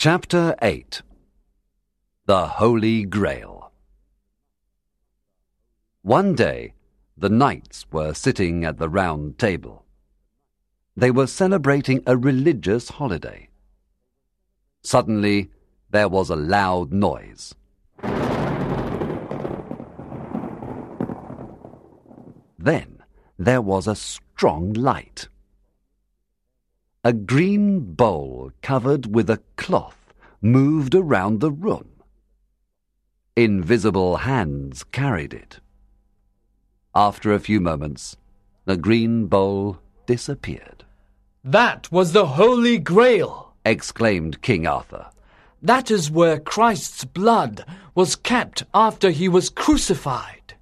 Chapter 8 The Holy Grail One day, the knights were sitting at the round table. They were celebrating a religious holiday. Suddenly, there was a loud noise. Then there was a strong light. A green bowl covered with a cloth moved around the room. Invisible hands carried it. After a few moments, the green bowl disappeared. That was the Holy Grail! exclaimed King Arthur. That is where Christ's blood was kept after he was crucified.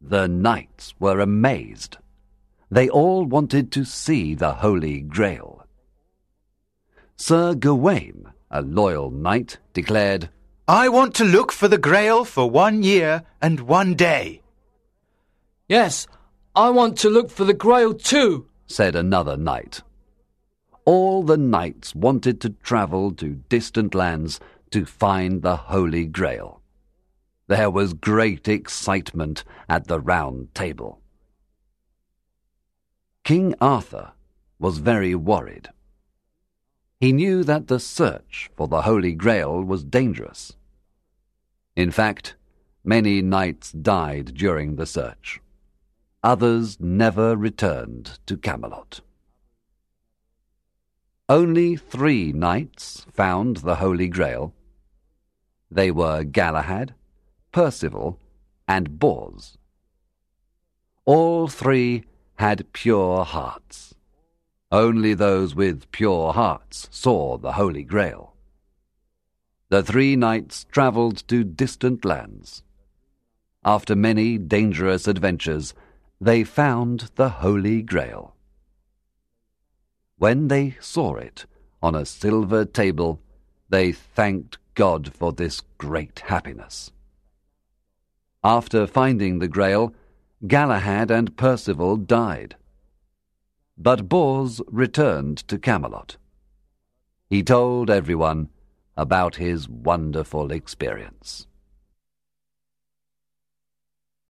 The knights were amazed. They all wanted to see the Holy Grail. Sir Gawain, a loyal knight, declared, I want to look for the Grail for one year and one day. Yes, I want to look for the Grail too, said another knight. All the knights wanted to travel to distant lands to find the Holy Grail. There was great excitement at the round table. King Arthur was very worried. He knew that the search for the Holy Grail was dangerous. In fact, many knights died during the search. Others never returned to Camelot. Only three knights found the Holy Grail. They were Galahad, Percival, and Bors. All three had pure hearts. Only those with pure hearts saw the Holy Grail. The three knights travelled to distant lands. After many dangerous adventures, they found the Holy Grail. When they saw it on a silver table, they thanked God for this great happiness. After finding the Grail, Galahad and Percival died. But Bors returned to Camelot. He told everyone about his wonderful experience.